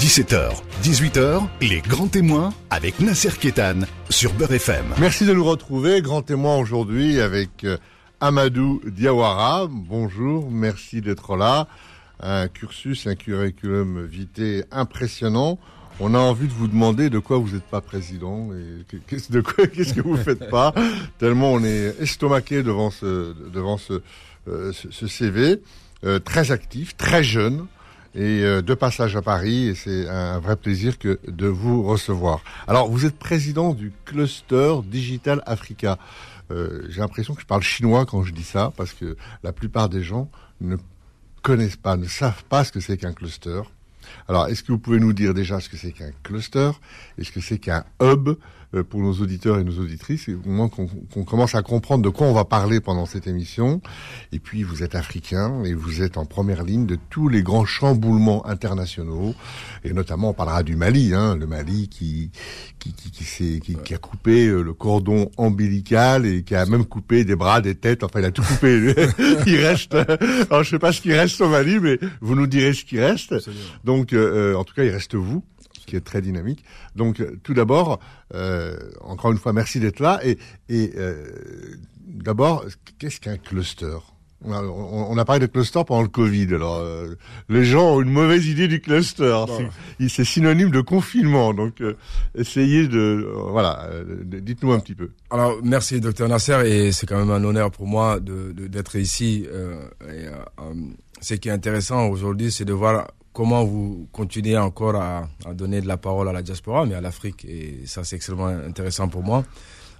17h, 18h, les grands témoins avec Nasser Kétan sur Beurre FM. Merci de nous retrouver, grand témoin aujourd'hui avec euh, Amadou Diawara. Bonjour, merci d'être là. Un cursus, un curriculum vitae impressionnant. On a envie de vous demander de quoi vous n'êtes pas président et qu'est-ce de quoi qu'est-ce que vous faites pas tellement on est estomaqué devant ce devant ce euh, ce, CV euh, très actif, très jeune et euh, de passage à Paris et c'est un vrai plaisir que de vous recevoir. Alors vous êtes président du cluster Digital Africa. J'ai l'impression que je parle chinois quand je dis ça parce que la plupart des gens ne connaissent pas, ne savent pas ce que c'est qu'un cluster. Alors, est-ce que vous pouvez nous dire déjà ce que c'est qu'un cluster? Est-ce que c'est qu'un hub? euh, pour nos auditeurs et nos auditrices, au moins qu'on commence à comprendre de quoi on va parler pendant cette émission. Et puis, vous êtes africain et vous êtes en première ligne de tous les grands chamboulements internationaux, et notamment on parlera du Mali, hein, le Mali qui qui qui, qui, qui, qui a coupé euh, le cordon ombilical et qui a même coupé des bras, des têtes. Enfin, il a tout coupé. il reste. Alors, je sais pas ce qui reste au Mali, mais vous nous direz ce qui reste. Donc, euh, en tout cas, il reste vous qui est très dynamique. Donc, euh, tout d'abord, euh, encore une fois, merci d'être là. Et, et euh, d'abord, qu'est-ce qu'un cluster? On a, parlé de cluster pendant le Covid. Alors, les gens ont une mauvaise idée du cluster. C'est synonyme de confinement. Donc, essayez de, voilà, dites-nous un petit peu. Alors, merci, docteur Nasser, et c'est quand même un honneur pour moi de d'être ici. et, ce qui est intéressant aujourd'hui, c'est de voir comment vous continuez encore à, donner de la parole à la diaspora, mais à l'Afrique. Et ça, c'est extrêmement intéressant pour moi.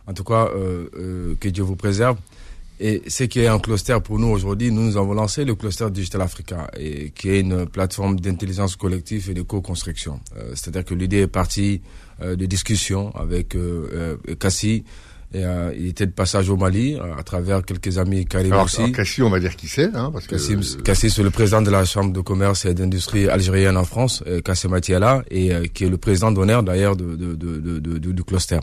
En tout cas, euh, euh, que Dieu vous préserve. Et ce qui est un cluster pour nous aujourd'hui, nous, nous avons lancé le cluster Digital Africa, et qui est une plateforme d'intelligence collective et de co-construction. Euh, c'est-à-dire que l'idée est partie de discussions avec Cassie, et, euh, il était de passage au Mali euh, à travers quelques amis Karim alors, aussi. Cassis, on va dire qui c'est, hein, parce que c'est le président de la chambre de commerce et d'industrie algérienne en France, euh, Kassim Atiala, et euh, qui est le président d'honneur d'ailleurs de, de, de, de, du cluster.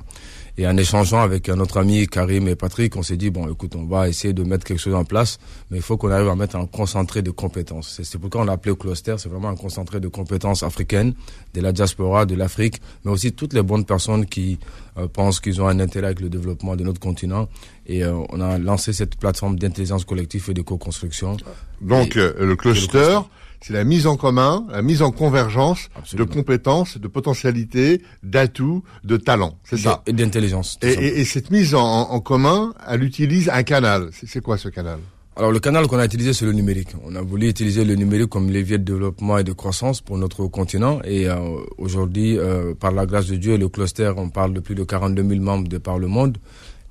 Et en échangeant avec notre ami Karim et Patrick, on s'est dit, bon, écoute, on va essayer de mettre quelque chose en place, mais il faut qu'on arrive à mettre un concentré de compétences. C'est pourquoi on l'a appelé cluster, c'est vraiment un concentré de compétences africaines, de la diaspora, de l'Afrique, mais aussi toutes les bonnes personnes qui euh, pensent qu'ils ont un intérêt avec le développement de notre continent. Et euh, on a lancé cette plateforme d'intelligence collective et de co-construction. Donc, euh, le cluster c'est la mise en commun, la mise en convergence de compétences, de potentialités, d'atouts, de talents. C'est ça. Et d'intelligence. Et, cette mise en, commun, elle utilise un canal. C'est quoi ce canal? Alors le canal qu'on a utilisé c'est le numérique. On a voulu utiliser le numérique comme levier de développement et de croissance pour notre continent. Et euh, aujourd'hui, euh, par la grâce de Dieu et le cluster, on parle de plus de 42 000 membres de par le monde.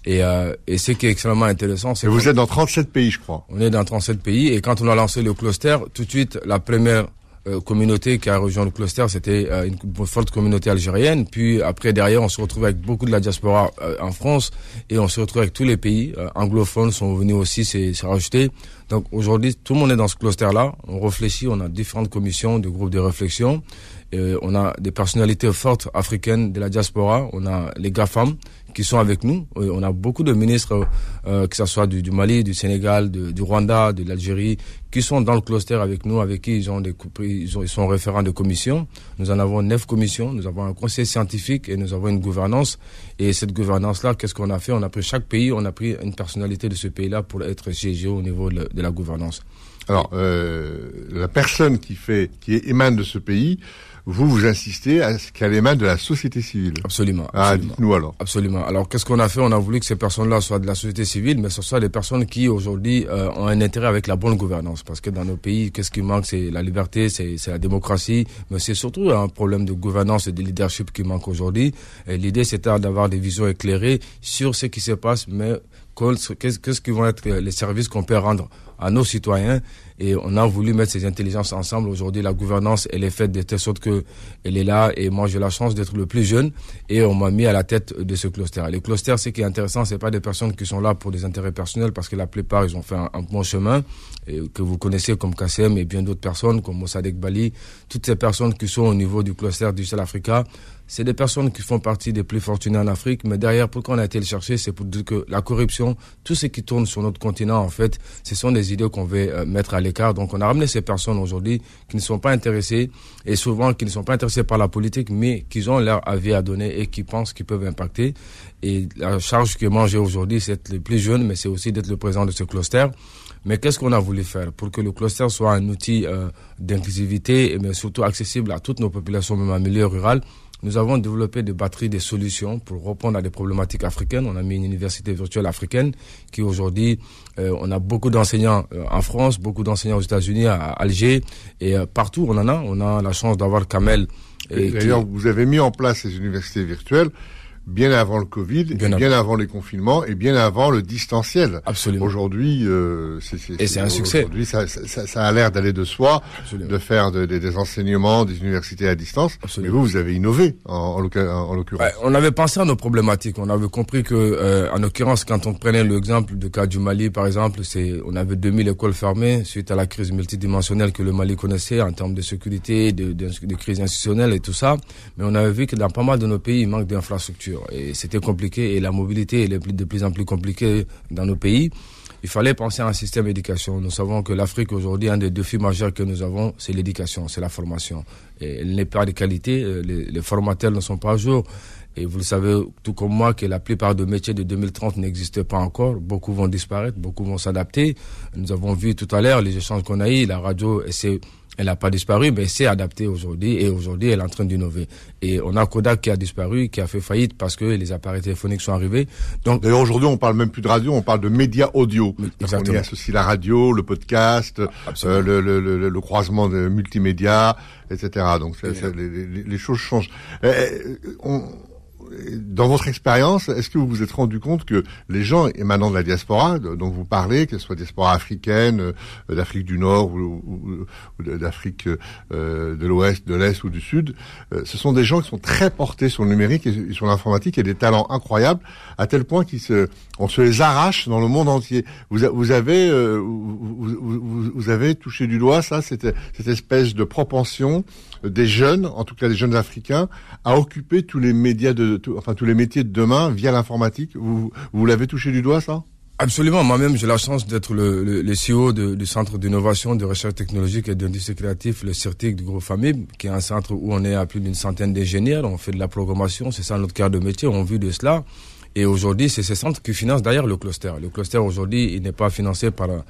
Et, euh, et ce qui est extrêmement intéressant, c'est que vous êtes dans 37 pays, je crois. On est dans 37 pays et quand on a lancé le cluster, tout de suite, la première euh, communauté qui a rejoint le cluster, c'était euh, une forte communauté algérienne. Puis après, derrière, on se retrouve avec beaucoup de la diaspora euh, en France et on se retrouve avec tous les pays anglophones sont venus aussi s'est rajouté. Donc aujourd'hui, tout le monde est dans ce cluster-là. On réfléchit, on a différentes commissions, des groupes de réflexion. on a des personnalités fortes africaines de la diaspora. On a les GAFAM qui sont avec nous. Euh, on a beaucoup de ministres, euh, que ce soit du, Mali, du Sénégal, du Rwanda, de l'Algérie, qui sont dans le cluster avec nous, avec qui ils ont des ils, ils sont référents de commission. Nous en avons neuf commissions, nous avons un conseil scientifique et nous avons une gouvernance. Et cette gouvernance-là, qu'est-ce qu'on a fait? On a pris chaque pays, on a pris une personnalité de ce pays-là pour être siégé au niveau de, la gouvernance. Alors, euh, la personne qui fait, qui émane de ce pays, vous, vous insistez à ce qu'elle émane de la société civile. Absolument. Ah, dites-nous alors. Absolument. Alors, qu'est-ce qu'on a fait? On a voulu que ces personnes-là soient de la société civile, mais ce soient des personnes qui, aujourd'hui, euh, ont un intérêt avec la bonne gouvernance. Parce que dans nos pays, qu'est-ce qui manque? C'est la liberté, c'est la démocratie, mais c'est surtout un problème de gouvernance et de leadership qui manque aujourd'hui. Et l'idée, c'était d'avoir des visions éclairées sur ce qui se passe, mais qu'est-ce qui vont être les services qu'on peut rendre à nos citoyens et on a voulu mettre ces intelligences ensemble. Aujourd'hui, la gouvernance, elle est faite de telle sorte que elle est là et moi j'ai la chance d'être le plus jeune et on m'a mis à la tête de ce cluster. Les clusters, ce qui est intéressant, c'est pas des personnes qui sont là pour des intérêts personnels parce que la plupart ils ont fait un, bon chemin que vous connaissez comme KCM et bien d'autres personnes comme Mossadegh Bali. Toutes ces personnes qui sont au niveau du cluster du Sud Africa, c'est des personnes qui font partie des plus fortunés en Afrique, mais derrière, pourquoi on a été le chercher, c'est pour dire que la corruption, tout ce qui tourne sur notre continent, en fait, ce sont des idées qu'on veut euh, mettre à Donc on a ramené ces personnes aujourd'hui qui ne sont pas intéressées et souvent qui ne sont pas intéressées par la politique, mais qui ont leur avis à donner et qui pensent qu'ils peuvent impacter. Et la charge que moi j'ai aujourd'hui, c'est d'être le plus jeune, mais c'est aussi d'être le président de ce cluster. Mais qu'est-ce qu'on a voulu faire pour que le cluster soit un outil euh, d'inclusivité, mais surtout accessible à toutes nos populations, même en milieu rural? Nous avons développé des batteries, des solutions pour répondre à des problématiques africaines. On a mis une université virtuelle africaine qui aujourd'hui, euh, on a beaucoup d'enseignants euh, en France, beaucoup d'enseignants aux États-Unis, à Alger et partout on en a. On a la chance d'avoir Kamel. D'ailleurs, vous avez mis en place ces universités virtuelles bien avant le Covid, bien, avant les confinements et bien avant le distanciel. Absolument. Aujourd'hui, euh, c'est un succès. Aujourd'hui, ça, ça, ça, a l'air d'aller de soi, de faire des enseignements, des universités à distance. Mais vous, vous avez innové en, en, l'occurrence. on avait pensé à nos problématiques. On avait compris que, euh, en l'occurrence, quand on prenait l'exemple du cas du Mali, par exemple, c'est on avait 2000 écoles fermées suite à la crise multidimensionnelle que le Mali connaissait en termes de sécurité, de, de, de crise institutionnelle et tout ça. Mais on avait vu que dans pas mal de nos pays, il manque d'infrastructures. Et c'était compliqué et la mobilité est de plus en plus compliquée dans nos pays. Il fallait penser à un système d'éducation. Nous savons que l'Afrique aujourd'hui, un des défis majeurs que nous avons, c'est l'éducation, c'est la formation. Elle n'est pas de qualité, euh, les, formateurs ne sont pas à jour. Et vous le savez tout comme moi que la plupart des métiers de 2030 n'existent pas encore. Beaucoup vont disparaître, beaucoup vont s'adapter. Nous avons vu tout à l'heure les échanges qu'on a eus. La radio essaie elle n'a pas disparu, mais c'est adapté aujourd'hui et aujourd'hui elle est en train d'innover. Et on a Kodak qui a disparu, qui a fait faillite parce que les appareils téléphoniques sont arrivés. Donc d'ailleurs aujourd'hui on parle même plus de radio, on parle de médias audio. Exactement. On y associe la radio, le podcast, euh, le, le, le, le, croisement de multimédia, etc. Donc les, les, choses changent. Euh, euh, on, dans votre expérience, est-ce que vous vous êtes rendu compte que les gens émanant de la diaspora, dont vous parlez, qu'elle soit diaspora africaine, euh, d'Afrique du Nord ou, d'Afrique euh, de l'Ouest, de l'Est ou du Sud, euh, ce sont des gens qui sont très portés sur le numérique et sur l'informatique et des talents incroyables, à tel point qu'on se, on se les arrache dans le monde entier. Vous, vous avez, vous, vous, avez touché du doigt ça, cette, cette espèce de propension des jeunes, en tout cas des jeunes africains, à occuper tous les médias de, enfin tous les métiers de demain via l'informatique. Vous, vous l'avez touché du doigt ça? Absolument. Moi-même, j'ai la chance d'être le, CEO du Centre d'innovation, de recherche technologique et d'industrie créative, le CIRTIC du groupe Famille, qui est un centre où on est à plus d'une centaine d'ingénieurs. On fait de la programmation, c'est ça notre cœur de métier. On vit de cela. Et aujourd'hui, c'est ces centres qui financent d'ailleurs le cluster. Le cluster aujourd'hui, il n'est pas financé par euh,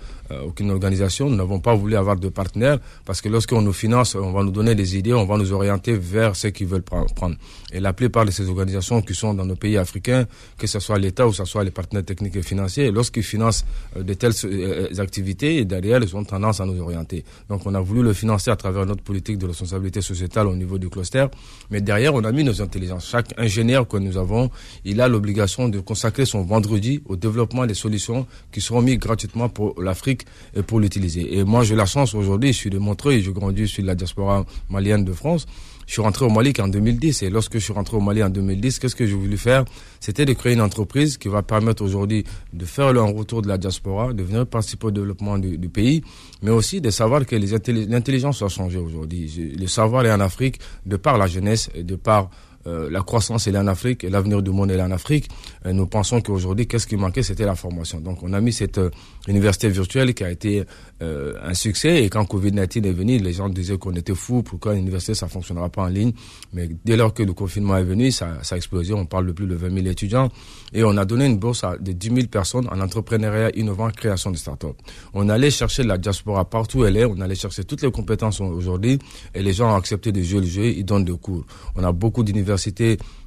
aucune organisation. Nous n'avons pas voulu avoir de partenaires parce que lorsqu'on nous finance, on va nous donner des idées, on va nous orienter vers ce qu'ils veulent prendre. Et la plupart de ces organisations qui sont dans nos pays africains, que ce soit l'État ou que ce soit les partenaires techniques et financiers, lorsqu'ils financent euh, de telles euh, activités, derrière, ils ont tendance à nous orienter. Donc on a voulu le financer à travers notre politique de responsabilité sociétale au niveau du cluster. Mais derrière, on a mis nos intelligences. Chaque ingénieur que nous avons, il a l'obligation de consacrer son vendredi au développement des solutions qui seront mises gratuitement pour l'Afrique et pour l'utiliser. Et moi, j'ai la chance aujourd'hui, je suis de Montreuil, je grandis, sur la diaspora malienne de France. Je suis rentré au Mali qu'en 2010 et lorsque je suis rentré au Mali en 2010, qu'est-ce que j'ai voulu faire? C'était de créer une entreprise qui va permettre aujourd'hui de faire le retour de la diaspora, de venir participer au développement du, du pays, mais aussi de savoir que l'intelligence a changé aujourd'hui. Le savoir est en Afrique de par la jeunesse et de par euh, la croissance est en Afrique l'avenir du monde est en Afrique. Nous pensons qu'aujourd'hui, qu'est-ce qui manquait, c'était la formation. Donc, on a mis cette euh, université virtuelle qui a été euh, un succès. Et quand Covid-19 est venu, les gens disaient qu'on était fous, pourquoi l'université, ça fonctionnera pas en ligne. Mais dès lors que le confinement est venu, ça, ça a explosé. On parle de plus de 20 000 étudiants. Et on a donné une bourse à de 10 000 personnes en entrepreneuriat innovant, création de start-up. On allait chercher la diaspora partout où elle est. On allait chercher toutes les compétences aujourd'hui. Et les gens ont accepté de jouer le jeu. Ils donnent des cours. On a beaucoup d'universités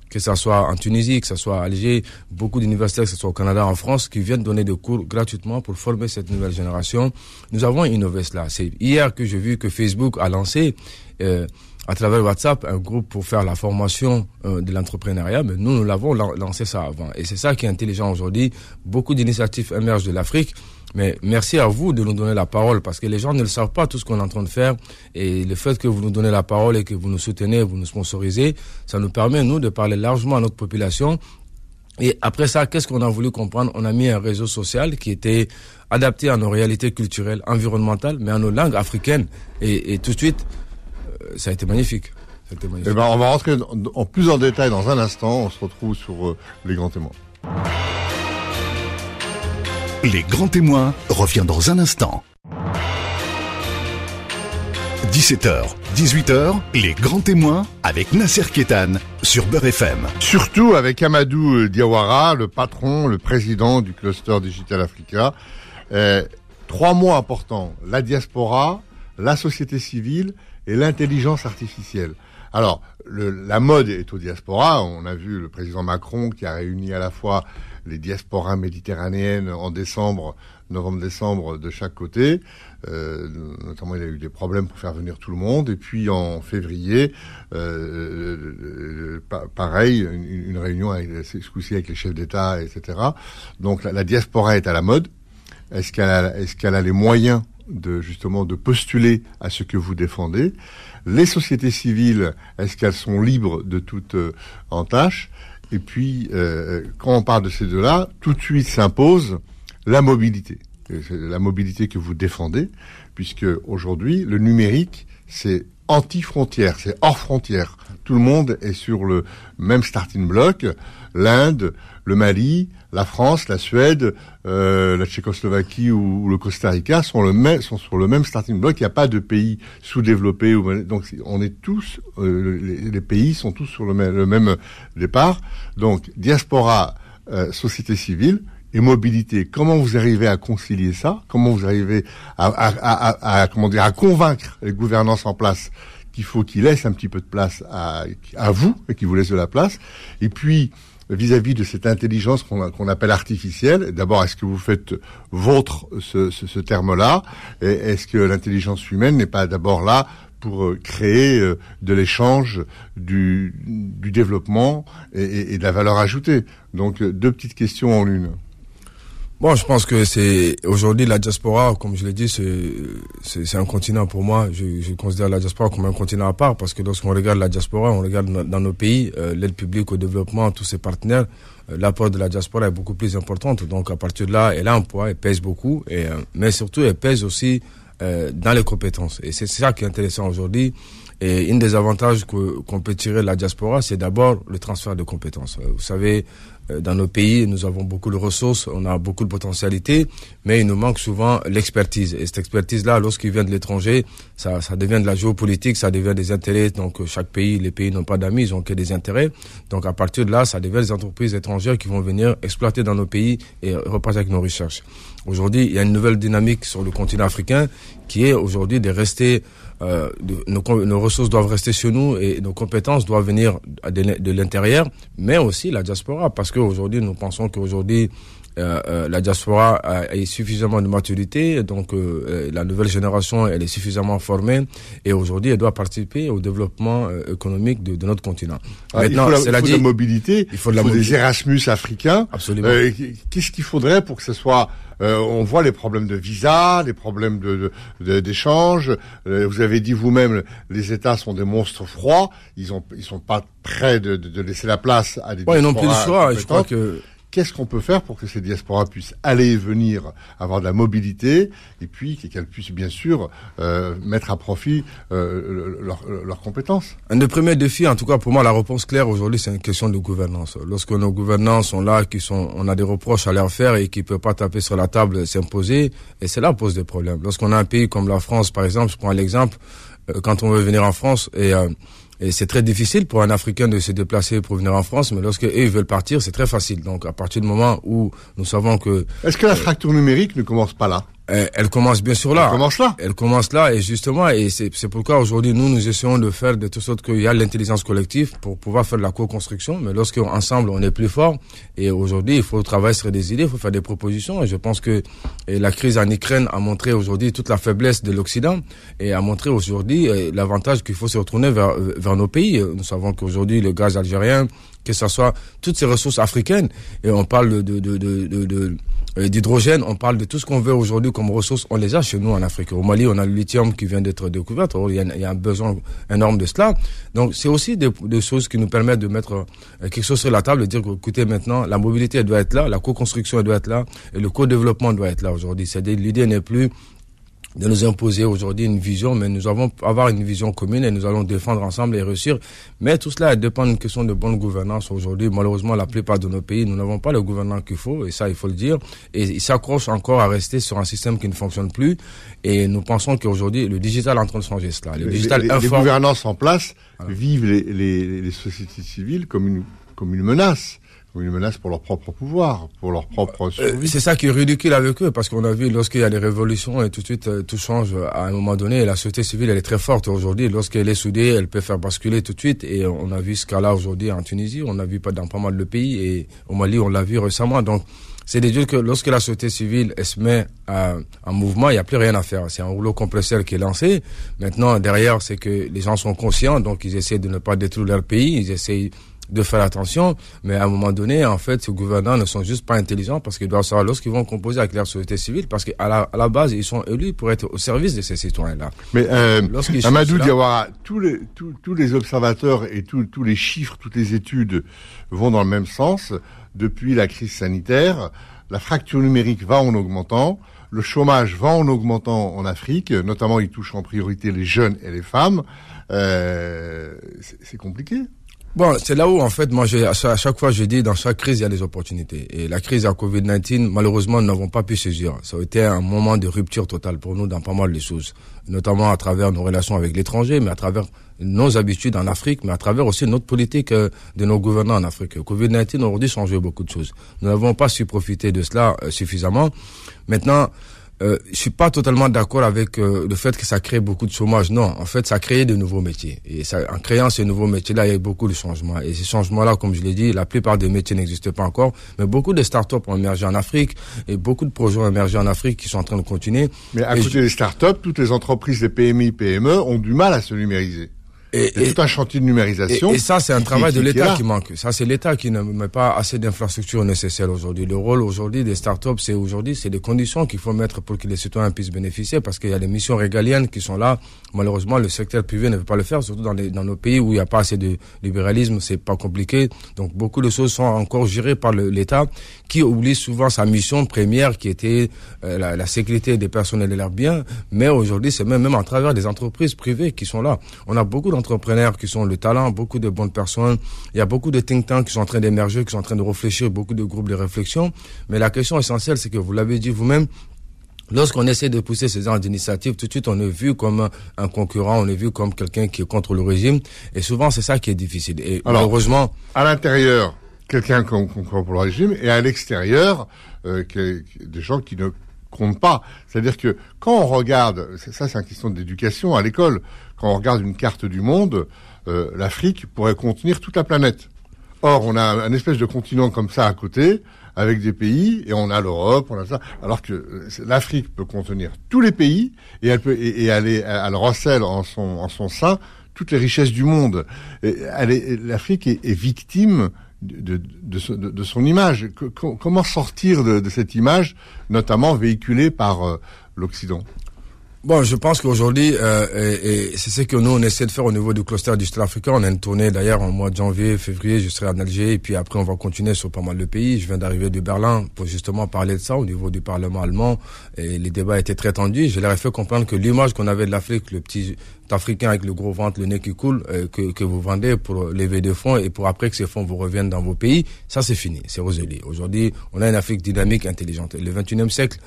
que ce soit en Tunisie, que ce soit à Alger, beaucoup d'universités, que ce soit au Canada, en France, qui viennent donner des cours gratuitement pour former cette nouvelle génération. Nous avons innové cela. C'est hier que j'ai vu que Facebook a lancé, euh, à travers WhatsApp, un groupe pour faire la formation euh, de l'entrepreneuriat, mais nous, nous l'avons lancé ça avant. Et c'est ça qui est intelligent aujourd'hui. Beaucoup d'initiatives émergent de l'Afrique. Mais merci à vous de nous donner la parole parce que les gens ne le savent pas tout ce qu'on est en train de faire. Et le fait que vous nous donnez la parole et que vous nous soutenez, vous nous sponsorisez, ça nous permet, nous, de parler largement à notre population. Et après ça, qu'est-ce qu'on a voulu comprendre? On a mis un réseau social qui était adapté à nos réalités culturelles, environnementales, mais à nos langues africaines. Et, tout de suite, ça a été magnifique. Ça a été magnifique. Eh ben, on va rentrer en plus en détail dans un instant. On se retrouve sur euh, les grands témoins. Les grands témoins revient dans un instant. 17h, 18h, les grands témoins avec Nasser Kétan sur Beurre FM. Surtout avec Amadou Diawara, le patron, le président du cluster Digital Africa. Euh, trois mots importants, la diaspora, la société civile et l'intelligence artificielle. Alors, le, la mode est au diaspora. On a vu le président Macron qui a réuni à la fois les diasporas méditerranéennes en décembre, novembre-décembre de chaque côté. Euh, notamment, il a eu des problèmes pour faire venir tout le monde. Et puis en février, euh, pareil, une, réunion avec, ce coup-ci avec les chefs d'État, etc. Donc la, diaspora est à la mode. Est-ce qu'elle a, est-ce qu'elle a les moyens de justement de postuler à ce que vous défendez Les sociétés civiles, est-ce qu'elles sont libres de toute euh, entache? Et puis, euh, quand on parle de ces deux-là, tout de suite s'impose la mobilité la mobilité que vous défendez, puisque aujourd'hui, le numérique, c'est anti-frontière, c'est hors frontière. Tout le monde est sur le même starting block. L'Inde, le Mali, la France, la Suède, euh, la Tchécoslovaquie ou, le Costa Rica sont, le sont sur le même starting block. Il n'y a pas de pays sous-développés. Donc on est tous, euh, les, les, pays sont tous sur le même, le même départ. Donc diaspora, euh, société civile, et mobilité. Comment vous arrivez à concilier ça? Comment vous arrivez à, à, à, à, comment dire à convaincre les gouvernances en place qu'il faut qu'ils laissent un petit peu de place à, à vous et qu'ils vous laissent de la place? Et puis vis-à-vis de cette intelligence qu'on qu appelle artificielle, d'abord, est-ce que vous faites votre ce, terme-là? Est-ce que l'intelligence humaine n'est pas d'abord là pour créer de l'échange, du, du, développement et, et, et de la valeur ajoutée? Donc, deux petites questions en une. Bon, je pense que c'est aujourd'hui la diaspora, comme je l'ai dit, c'est un continent pour moi. Je, je, considère la diaspora comme un continent à part parce que lorsqu'on regarde la diaspora, on regarde dans nos pays euh, l'aide publique au développement, tous ses partenaires, euh, l'apport de la diaspora est beaucoup plus importante. Donc à partir de là, elle a un poids, elle pèse beaucoup, et, euh, mais surtout elle pèse aussi dans les compétences. Et c'est ça qui est intéressant aujourd'hui. Et une des avantages qu'on qu peut tirer de la diaspora, c'est d'abord le transfert de compétences. Vous savez, dans nos pays, nous avons beaucoup de ressources, on a beaucoup de potentialités, mais il nous manque souvent l'expertise. Et cette expertise-là, lorsqu'il vient de l'étranger, ça, ça devient de la géopolitique, ça devient des intérêts. Donc chaque pays, les pays n'ont pas d'amis, ils ont que des intérêts. Donc à partir de là, ça devient des entreprises étrangères qui vont venir exploiter dans nos pays et repartir avec nos recherches. Aujourd'hui, il y a une nouvelle dynamique sur le continent africain qui est aujourd'hui de rester euh, nos, ressources doivent rester chez nous et nos compétences doivent venir de, de l'intérieur, mais aussi la diaspora, parce qu'aujourd'hui, nous pensons qu'aujourd'hui, euh, euh, la diaspora a, a, suffisamment de maturité, donc euh, la nouvelle génération, elle est suffisamment formée, et aujourd'hui, elle doit participer au développement euh, économique de, de, notre continent. Ah, Maintenant, il faut, la, il faut dit, de la mobilité, il faut, de la il faut des Erasmus africains. Absolument. Qu'est-ce qu'il faudrait pour que ce soit euh, on voit les problèmes de visa, les problèmes de, d'échange. Euh, vous avez dit vous-même, les États sont des monstres froids. Ils ont, ils sont pas prêts de, de laisser la place à des. Ouais, ils n'ont plus le choix. Je crois que Qu'est-ce qu'on peut faire pour que ces diasporas puissent aller et venir, avoir de la mobilité, et puis qu'elles puissent bien sûr euh, mettre à profit euh, leurs leur compétences? Un des premiers défis, en tout cas pour moi, la réponse claire aujourd'hui, c'est une question de gouvernance. Lorsque nos gouvernants sont là, sont, on a des reproches à leur faire et qui ne peuvent pas taper sur la table, s'imposer, et cela pose des problèmes. Lorsqu'on a un pays comme la France, par exemple, je prends l'exemple, euh, quand on veut venir en France et euh, et c'est très difficile pour un Africain de se déplacer pour venir en France, mais lorsque eux ils veulent partir, c'est très facile. Donc à partir du moment où nous savons que... Est-ce que la fracture numérique ne commence pas là? Elle commence bien sûr là. Elle commence là. Elle commence là et justement et c'est pourquoi aujourd'hui nous nous essayons de faire de toute sorte qu'il y a l'intelligence collective pour pouvoir faire de la co-construction. Mais lorsque ensemble on est plus fort et aujourd'hui il faut travailler sur des idées, il faut faire des propositions et je pense que la crise en Ukraine a montré aujourd'hui toute la faiblesse de l'Occident et a montré aujourd'hui l'avantage qu'il faut se retourner vers vers nos pays. Nous savons qu'aujourd'hui le gaz algérien que ce soit toutes ces ressources africaines et on parle de, de, de, de, de d'hydrogène, on parle de tout ce qu'on veut aujourd'hui comme ressources, on les a chez nous en Afrique. Au Mali, on a le lithium qui vient d'être découvert, il y, a, un besoin énorme de cela. Donc c'est aussi des, choses qui nous permettent de mettre quelque chose sur la table, de dire écoutez, maintenant, la mobilité elle doit être là, la co-construction doit être là, et le co-développement doit être là aujourd'hui. C'est-à-dire l'idée n'est plus de nous imposer aujourd'hui une vision, mais nous avons avoir une vision commune et nous allons défendre ensemble et réussir. Mais tout cela dépend d'une question de bonne gouvernance aujourd'hui. Malheureusement, la plupart de nos pays, nous n'avons pas le gouvernement qu'il faut, et ça, il faut le dire. Et ils s'accrochent encore à rester sur un système qui ne fonctionne plus. Et nous pensons qu'aujourd'hui, le digital est en train de changer cela. Le digital les, les, gouvernances en place vivent les, les, les sociétés civiles comme une, comme une menace une menace pour leur propre pouvoir, pour leur propre euh, survie. c'est ça qui est ridicule avec eux, parce qu'on a vu lorsqu'il y a des révolutions et tout de suite euh, tout change à un moment donné. la société civile elle est très forte aujourd'hui. Lorsqu'elle est soudée, elle peut faire basculer tout de suite. Et on a vu ce cas-là aujourd'hui en Tunisie, on a vu pas dans pas mal de pays et au Mali on l'a vu récemment. Donc c'est de dire que lorsque la société civile elle se met en mouvement, il n'y a plus rien à faire. C'est un rouleau compresseur qui est lancé. Maintenant derrière c'est que les gens sont conscients, donc ils essaient de ne pas détruire leur pays, ils essayent de faire attention, mais à un moment donné, en fait, ces gouvernants ne sont juste pas intelligents parce qu'ils doivent savoir lorsqu'ils vont composer avec la société civile, parce qu'à la, à la base, ils sont élus pour être au service de ces citoyens-là. Mais euh, Amadou Diawara, tous les, tous, tous les observateurs et tous, tous les chiffres, toutes les études vont dans le même sens. Depuis la crise sanitaire, la fracture numérique va en augmentant. Le chômage va en augmentant en Afrique, notamment il touche en priorité les jeunes et les femmes. Euh, c'est compliqué. Bon, c'est là où, en fait, moi, à chaque fois, je dis, dans chaque crise, il y a des opportunités. Et la crise à Covid-19, malheureusement, nous n'avons pas pu saisir. Ça a été un moment de rupture totale pour nous dans pas mal de choses. Notamment à travers nos relations avec l'étranger, mais à travers nos habitudes en Afrique, mais à travers aussi notre politique euh, de nos gouvernants en Afrique. Covid-19 aujourd'hui changé beaucoup de choses. Nous n'avons pas su profiter de cela euh, suffisamment. Maintenant, euh, je suis pas totalement d'accord avec euh, le fait que ça crée beaucoup de chômage. Non, en fait, ça a créé de nouveaux métiers. Et ça, en créant ces nouveaux métiers-là, il y a eu beaucoup de changements. Et ces changements-là, comme je l'ai dit, la plupart des métiers n'existent pas encore. Mais beaucoup de startups ont émergé en Afrique et beaucoup de projets ont émergé en Afrique qui sont en train de continuer. Mais à côté des startups, toutes les entreprises, les PMI, PME ont du mal à se numériser. Et, et tout un chantier de numérisation. Et, ça, c'est un travail de l'État qui manque. Ça, c'est l'État qui ne met pas assez d'infrastructures nécessaires aujourd'hui. Le rôle aujourd'hui des startups, c'est aujourd'hui, c'est des conditions qu'il faut mettre pour que les citoyens puissent bénéficier, parce qu'il y a des missions régaliennes qui sont là. Malheureusement, le secteur privé ne veut pas le faire, surtout dans, les, dans nos pays où il n'y a pas assez de libéralisme, c'est pas compliqué. Donc, beaucoup de choses sont encore gérées par l'État, qui oublie souvent sa mission première, qui était euh, la, la, sécurité des personnes et de leurs biens. Mais aujourd'hui, c'est même, même à travers des entreprises privées qui sont là. On a beaucoup entrepreneurs qui sont le talent, beaucoup de bonnes personnes. Il y a beaucoup de think tanks qui sont en train d'émerger, qui sont en train de réfléchir, beaucoup de groupes de réflexion. Mais la question essentielle, c'est que vous l'avez dit vous-même, Lorsqu'on essaie de pousser ces genres d'initiatives, tout de suite on est vu comme un concurrent, on est vu comme quelqu'un qui est contre le régime, et souvent c'est ça qui est difficile. Et malheureusement, à l'intérieur, quelqu'un concurrent pour le régime, et à l'extérieur, euh, des gens qui ne comptent pas. C'est-à-dire que quand on regarde, ça c'est une question d'éducation à l'école, quand on regarde une carte du monde, euh, l'Afrique pourrait contenir toute la planète. Or, on a un espèce de continent comme ça à côté, avec des pays, et on a l'Europe, on a ça, alors que euh, l'Afrique peut contenir tous les pays, et elle peut, et, elle, est, elle recèle en son, en son sein toutes les richesses du monde. L'Afrique est, est, victime de, son image. comment sortir de, cette image, notamment véhiculée par euh, l'Occident? Bon, je pense qu'aujourd'hui, euh, et, c'est ce que nous, on essaie de faire au niveau du cluster du Stade africain. On a une tournée d'ailleurs en mois de janvier, février, je serai en Alger, et puis après on va continuer sur pas mal de pays. Je viens d'arriver de Berlin pour justement parler de ça au niveau du Parlement allemand, et les débats étaient très tendus. Je leur ai fait comprendre que l'image qu'on avait de l'Afrique, le petit Africain avec le gros ventre, le nez qui coule, euh, que, que vous vendez pour lever des fonds et pour après que ces fonds vous reviennent dans vos pays, ça c'est fini, c'est résolu. Aujourd'hui, on a une Afrique dynamique, intelligente. Le 21e siècle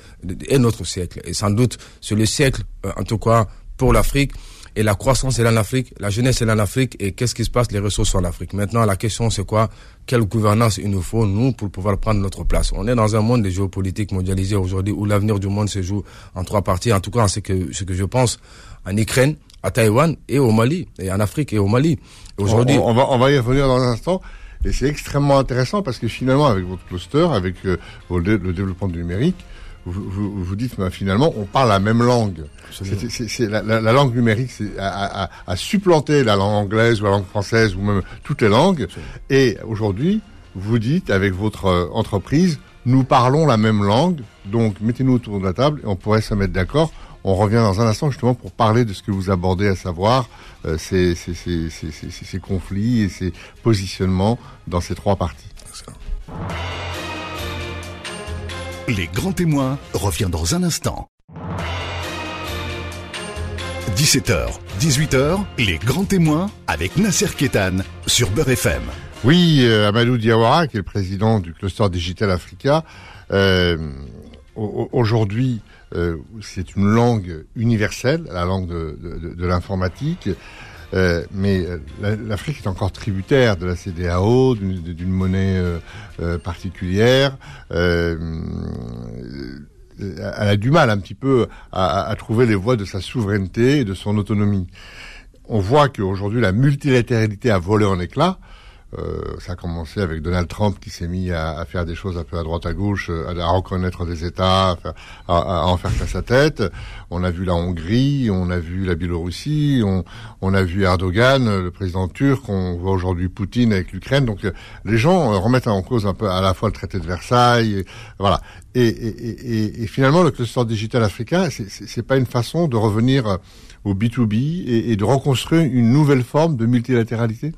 est notre siècle, et sans doute c'est le siècle, en tout cas pour l'Afrique. Et la croissance est là en Afrique, la jeunesse est là en Afrique, et qu'est-ce qui se passe? Les ressources sont en Afrique. Maintenant, la question c'est quoi? Quelle gouvernance il nous faut, nous, pour pouvoir prendre notre place? On est dans un monde de géopolitique mondialisé aujourd'hui, où l'avenir du monde se joue en trois parties. En tout cas, c'est ce que je pense en Ukraine, à Taïwan et au Mali, et en Afrique et au Mali. Aujourd'hui, on, va, on va y revenir dans un instant. Et c'est extrêmement intéressant parce que finalement, avec votre cluster, avec euh, le développement du numérique, vous, vous, vous dites, ben, finalement, on parle la même langue. C'est la, la, la, langue numérique a, a, a, supplanté la langue anglaise ou la langue française ou même toutes les langues. Et aujourd'hui, vous dites, avec votre euh, entreprise, nous parlons la même langue, donc mettez-nous autour de la table et on pourrait se mettre d'accord. On revient dans un instant justement pour parler de ce que vous abordez, à savoir euh, ces, ces, ces, ces, conflits et ces positionnements dans ces trois parties. Les grands témoins revient dans un instant. 17h, 18h, les grands témoins avec Nasser Kétan sur Beurre FM. Oui, euh, Amadou Diawara, qui est le président du cluster Digital Africa, euh, aujourd'hui, euh, c'est une langue universelle, la langue de, l'informatique. Euh, mais euh, l'Afrique est encore tributaire de la CDAO, d'une monnaie euh, particulière. elle a du mal un petit peu à, à, trouver les voies de sa souveraineté et de son autonomie. On voit qu'aujourd'hui la multilatéralité a volé en éclats. Euh, ça a commencé avec Donald Trump qui s'est mis à, à, faire des choses un peu à droite à gauche, euh, à, reconnaître des États, à, à, en faire qu'à sa tête. On a vu la Hongrie, on a vu la Biélorussie, on, on a vu Erdogan, le président turc, on voit aujourd'hui Poutine avec l'Ukraine. Donc euh, les gens remettent en cause un peu à la fois le traité de Versailles, et, voilà. Et, et, et, finalement, le cluster digital africain, c'est pas une façon de revenir au B2B et de reconstruire une nouvelle forme de multilatéralité?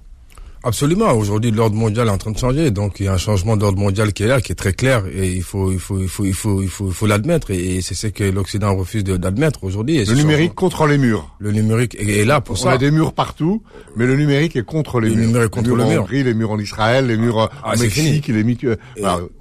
Absolument. Aujourd'hui, l'ordre mondial est en train de changer. Donc, il y a un changement d'ordre mondial qui est là, qui est très clair. Et il faut, il faut, il faut, il faut, il faut, il faut l'admettre. Et c'est ce que l'Occident refuse d'admettre aujourd'hui. Le numérique contre les murs. Le numérique est là pour ça. On a des murs partout, mais le numérique est contre les le murs. Numérique contre les murs en Hongrie, les murs en Israël, les murs ah, au Mexique, les murs.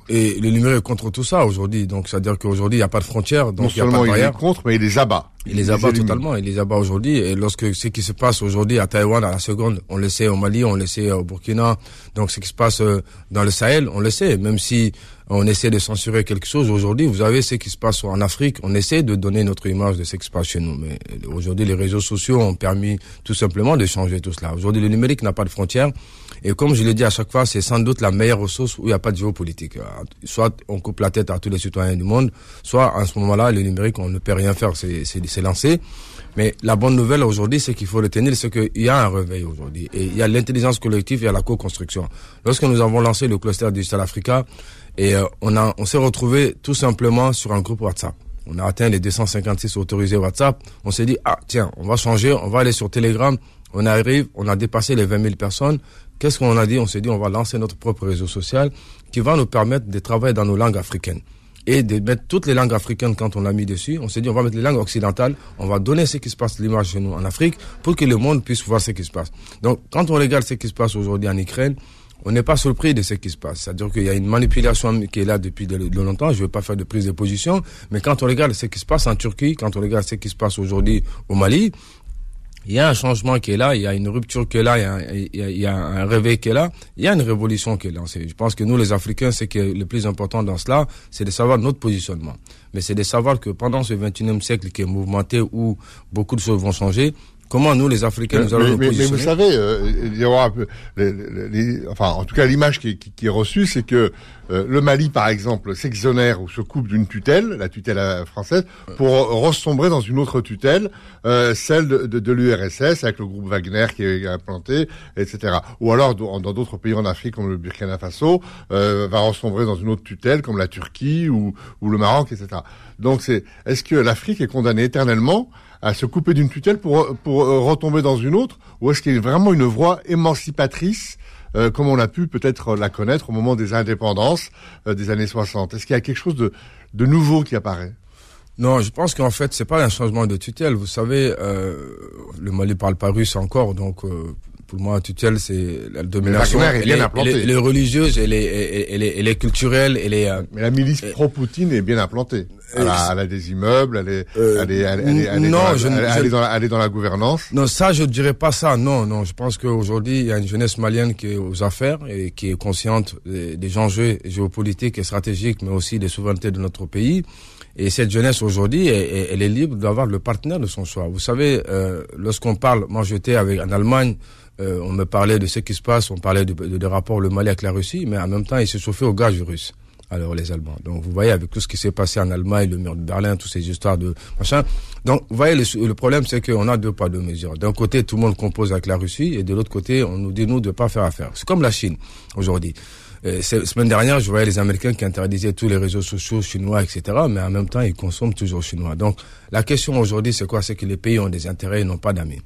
Et, le numérique est contre tout ça aujourd'hui. Donc, c'est-à-dire qu'aujourd'hui, il n'y a pas de frontières. Donc, non il y a pas de il est contre, mais il les abat. Il les abat totalement, il les abat aujourd'hui. Et lorsque ce qui se passe aujourd'hui à Taïwan, à la seconde, on le sait au Mali, on le sait au Burkina. Donc ce qui se passe euh, dans le Sahel, on le sait. Même si on essaie de censurer quelque chose aujourd'hui, vous avez ce qui se passe en Afrique. On essaie de donner notre image de ce qui se passe chez nous. Mais aujourd'hui, les réseaux sociaux ont permis tout simplement de changer tout cela. Aujourd'hui, le numérique n'a pas de frontières. Et comme je l'ai dit à chaque fois, c'est sans doute la meilleure ressource où il n'y a pas de géopolitique. Soit on coupe la tête à tous les citoyens du monde, soit en ce moment-là, le numérique, on ne peut rien faire, c'est lancé. Mais la bonne nouvelle aujourd'hui, c'est qu'il faut retenir, c'est qu'il y a un réveil aujourd'hui. Et il y a l'intelligence collective, y a la co-construction. Lorsque nous avons lancé le cluster Digital Africa, et euh, on, a, on s'est retrouvé tout simplement sur un groupe WhatsApp. On a atteint les 256 autorisés WhatsApp. On s'est dit, ah tiens, on va changer, on va aller sur Telegram. On arrive, on a dépassé les 20 000 personnes. Qu'est-ce qu'on a dit? On s'est dit, on va lancer notre propre réseau social qui va nous permettre de travailler dans nos langues africaines et de mettre toutes les langues africaines quand on l'a mis dessus. On s'est dit, on va mettre les langues occidentales, on va donner ce qui se passe, l'image chez nous en Afrique, pour que le monde puisse voir ce qui se passe. Donc, quand on regarde ce qui se passe aujourd'hui en Ukraine, on n'est pas surpris de ce qui se passe. C'est-à-dire qu'il y a une manipulation qui est là depuis de, longtemps. Je ne veux pas faire de prise de position, mais quand on regarde ce qui se passe en Turquie, quand on regarde ce qui se passe aujourd'hui au Mali, il y a un changement qui est là, il y a une rupture qui est là, il y a, un, il y a, un réveil qui est là, il y a une révolution qui est lancée. Je pense que nous, les Africains, ce qui est le plus important dans cela, c'est de savoir notre positionnement. Mais c'est de savoir que pendant ce 21e siècle qui est mouvementé, où beaucoup de choses vont changer, Comment nous, les Africains, nous allons mais, nous mais, vous savez, euh, il y aura, les, enfin, en tout cas, l'image qui, qui, qui, est reçue, c'est que euh, le Mali, par exemple, s'exonère ou se coupe d'une tutelle, la tutelle euh, française, pour ressombrer dans une autre tutelle, euh, celle de, de, de l'URSS, avec le groupe Wagner qui est implanté, etc. Ou alors, dans d'autres pays en Afrique, comme le Burkina Faso, euh, va ressombrer dans une autre tutelle, comme la Turquie ou, ou le Maroc, etc. Donc, c'est, est-ce que l'Afrique est condamnée éternellement? À se couper d'une tutelle pour, pour euh, retomber dans une autre Ou est-ce qu'il y a vraiment une voie émancipatrice euh, comme on a pu peut-être la connaître au moment des indépendances euh, des années 60 Est-ce qu'il y a quelque chose de, de nouveau qui apparaît? Non, je pense qu'en fait, c'est pas un changement de tutelle. Vous savez, le Mali parle pas russe encore, donc pour moi, tutelle, c'est la domination. est bien implantée. Elle est, religieuse, elle est, elle est, elle est culturelle, elle est. Euh, Mais la milice pro-Poutine est bien implantée. Elle a, elle a, des immeubles, elle est, euh, elle est, elle est, elle est, non, dans, je, elle, est dans la, elle est dans la gouvernance. Non, ça, je dirais pas ça. Non, non. Je pense qu'aujourd'hui, il y a une jeunesse malienne qui est aux affaires et qui est consciente des, des enjeux géopolitiques et stratégiques, mais aussi des souverainetés de notre pays. Et cette jeunesse aujourd'hui, elle, elle, est libre d'avoir le partenaire de son choix. Vous savez, euh, lorsqu'on parle, moi j'étais avec en Allemagne euh, on me parlait de ce qui se passe, on parlait de, de, rapports le Mali avec la Russie, mais en même temps, ils se chauffaient au gaz russe. Alors les Allemands. Donc vous voyez avec tout ce qui s'est passé en Allemagne, le mur de Berlin, toutes ces histoires de machin. Donc vous voyez le, problème c'est qu'on a deux pas deux mesures. D'un côté tout le monde compose avec la Russie et de l'autre côté on nous dit nous de pas faire affaire. C'est comme la Chine aujourd'hui. Euh, semaine dernière, je voyais les Américains qui interdisaient tous les réseaux sociaux chinois, etc. Mais en même temps, ils consomment toujours chinois. Donc, la question aujourd'hui, c'est quoi? C'est que les pays ont des intérêts et n'ont pas d'amis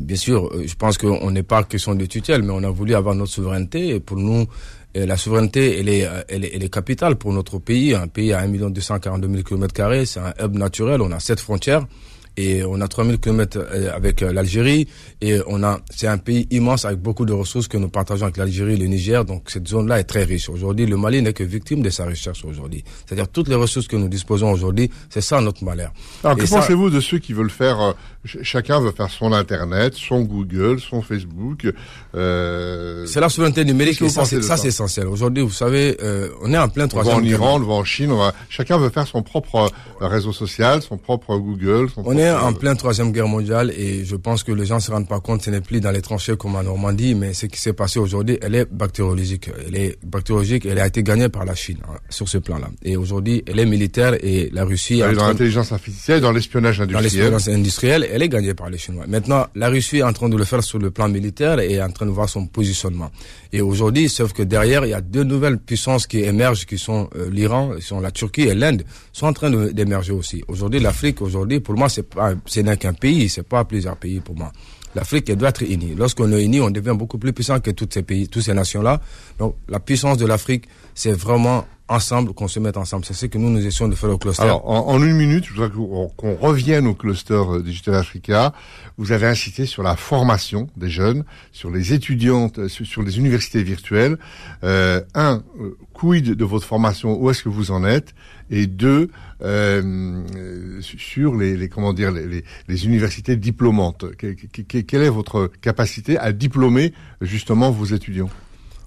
bien sûr, euh, je pense qu'on n'est pas question de tutelle, mais on a voulu avoir notre souveraineté. Et pour nous, euh, la souveraineté, elle est, euh, elle est, elle est capitale pour notre pays. Un pays à 1 242 000 km c'est un hub naturel. On a sept frontières. et on a 3000 km avec l'Algérie et on a c'est un pays immense avec beaucoup de ressources que nous partageons avec l'Algérie et le Niger. Donc cette zone-là est très riche. Aujourd'hui, le Mali n'est que victime de sa recherche aujourd'hui. C'est-à-dire toutes les ressources que nous disposons aujourd'hui, c'est ça notre malheur. Alors que pensez-vous de ceux qui veulent faire chacun veut faire son internet, son Google, son Facebook. Euh... C'est la souveraineté numérique et ça, c'est essentiel. Aujourd'hui, vous savez, euh, on est en plein troisième. On va en Iran, on va en Chine. Chacun veut faire son propre euh, réseau social, son propre Google. on est en plein troisième guerre mondiale et je pense que les gens se rendent pas compte. Ce n'est plus dans les tranchées comme en Normandie, mais ce qui s'est passé aujourd'hui, elle est bactériologique. Elle est bactériologique. Elle a été gagnée par la Chine hein, sur ce plan-là. Et aujourd'hui, elle est militaire et la Russie. Elle est dans l'intelligence artificielle, dans l'espionnage industriel. Dans l'espionnage industriel, elle est gagnée par les Chinois. Maintenant, la Russie est en train de le faire sur le plan militaire et est en train de voir son positionnement. Et aujourd'hui, sauf que derrière, il y a deux nouvelles puissances qui émergent, qui sont euh, l'Iran, sont la Turquie et l'Inde, sont en train d'émerger aussi. Aujourd'hui, l'Afrique, aujourd'hui, pour moi, c'est pas, ce n'est qu'un pays, c'est pas plusieurs pays pour moi. L'Afrique, doit être unie. Lorsqu'on est unis, on devient beaucoup plus puissant que tous ces pays, toutes ces nations-là. Donc, la puissance de l'Afrique, c'est vraiment ensemble, qu'on se mette ensemble. C'est ce que nous, nous essayons de faire au cluster. Alors, en, une minute, je voudrais qu'on revienne au cluster euh, Digital Africa. Vous avez incité sur la formation des jeunes, sur les étudiantes, euh, sur, les universités virtuelles. Euh, un, quid de votre formation, où est-ce que vous en êtes? Et deux, sur les, comment dire les, les, universités diplômantes. quelle est votre capacité à diplômer justement vos étudiants?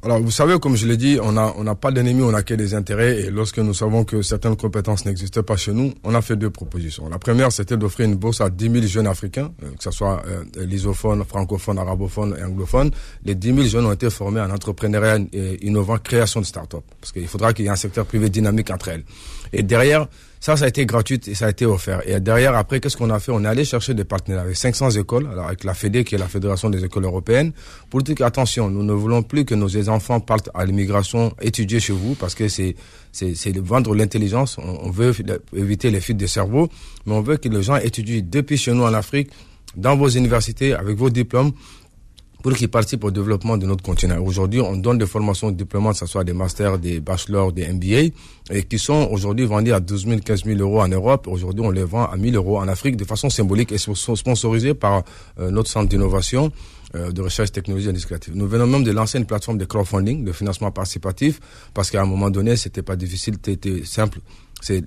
Alors, vous savez, comme je l'ai dit, on n'a on a pas d'ennemis, on a que des intérêts. Et lorsque nous savons que certaines compétences n'existaient pas chez nous, on a fait deux propositions. La première, c'était d'offrir une bourse à 10 000 jeunes africains, euh, que ce soit euh, lisophones, francophones, arabophones et anglophones. Les 10 000 jeunes ont été formés en entrepreneuriat innovant, création de start-up. Parce qu'il faudra qu'il y ait un secteur privé dynamique entre elles. Et derrière, ça, ça a été gratuit et ça a été offert. Et derrière, après, qu'est-ce qu'on a fait? On est allé chercher des partenaires avec 500 écoles, alors avec la FEDE, qui est la Fédération des écoles européennes, pour dire attention, nous ne voulons plus que nos enfants partent à l'immigration étudier chez vous, parce que c'est c'est vendre l'intelligence. On, veut éviter les fuites de cerveau, mais on veut que les gens étudient depuis chez nous en Afrique, dans vos universités, avec vos diplômes, pour qu'ils participent au développement de notre continent. Aujourd'hui, on donne des formations diplômantes, que ce soit des masters, des bachelors, des MBA, et qui sont aujourd'hui vendus à 12 000, 15 000 euros en Europe. Aujourd'hui, on les vend à 1000 euros en Afrique de façon symbolique et sont sponsorisés par euh, notre centre d'innovation euh, de recherche technologie indicative. Nous venons même de lancer une plateforme de crowdfunding, de financement participatif, parce qu'à un moment donné, c'était pas difficile, c'était simple.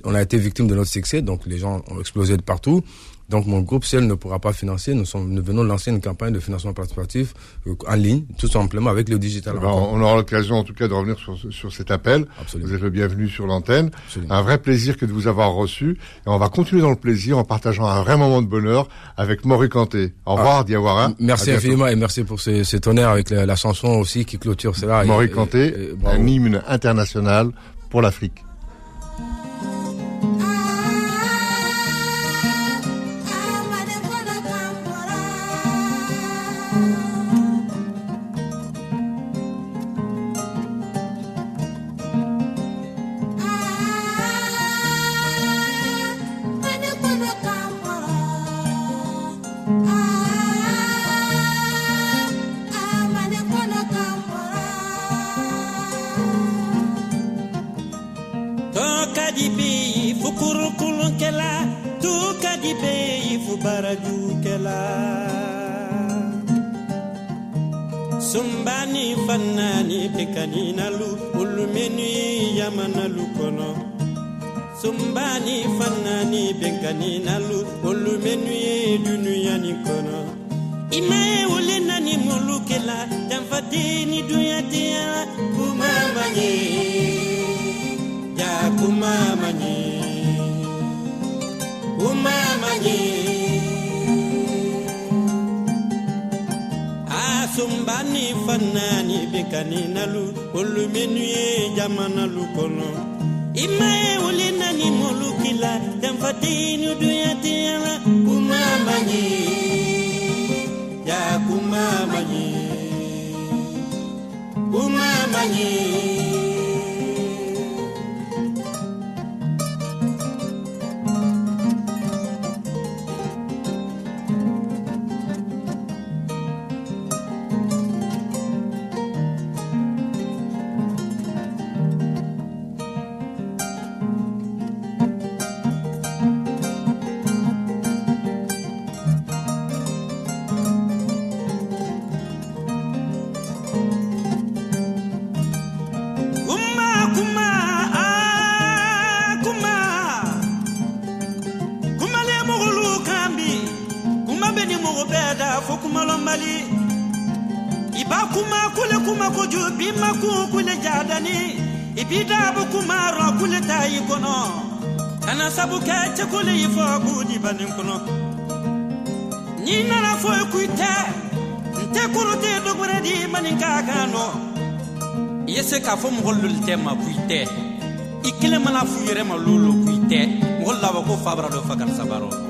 On a été victime de notre succès, donc les gens ont explosé de partout. Donc mon groupe seul ne pourra pas financer. Nous, sommes, nous venons de lancer une campagne de financement participatif euh, en ligne, tout simplement avec le digital. on aura l'occasion en tout cas de revenir sur, sur cet appel. Vous êtes le bienvenu sur l'antenne. Un vrai plaisir que de vous avoir reçu. Et on va continuer dans le plaisir en partageant un vrai moment de bonheur avec Maury Kanté. Au revoir, ah, Diawara. Merci infiniment et merci pour cet honneur avec la, chanson aussi qui clôture cela. Maury Kanté, un hymne international pour l'Afrique. tumbani fannani be kaninalu ulmenu yamanalu kono. Sumbani fannani be kaninalu ulmenu dunuyani kono. Imaye wole nani mulukela naani binkani nalu olu minnu ye jamanalu kɔnɔ i ma ye nani mɔlu kila danfadenu dunyatiya la kuma ma ɲe kuma ma kuma ma bakuma kule kuma koju bima ku kule jadani. Ibida bu kuma ro kule tayi kono. Kana sabu ke che kule ifo budi banin kono ni fo kuru te di manin ka kano yese ka fo mo ma tema kuite. Ikile mana fu yere ma lulu kuite. Ngol lawa ko fabra do sabaro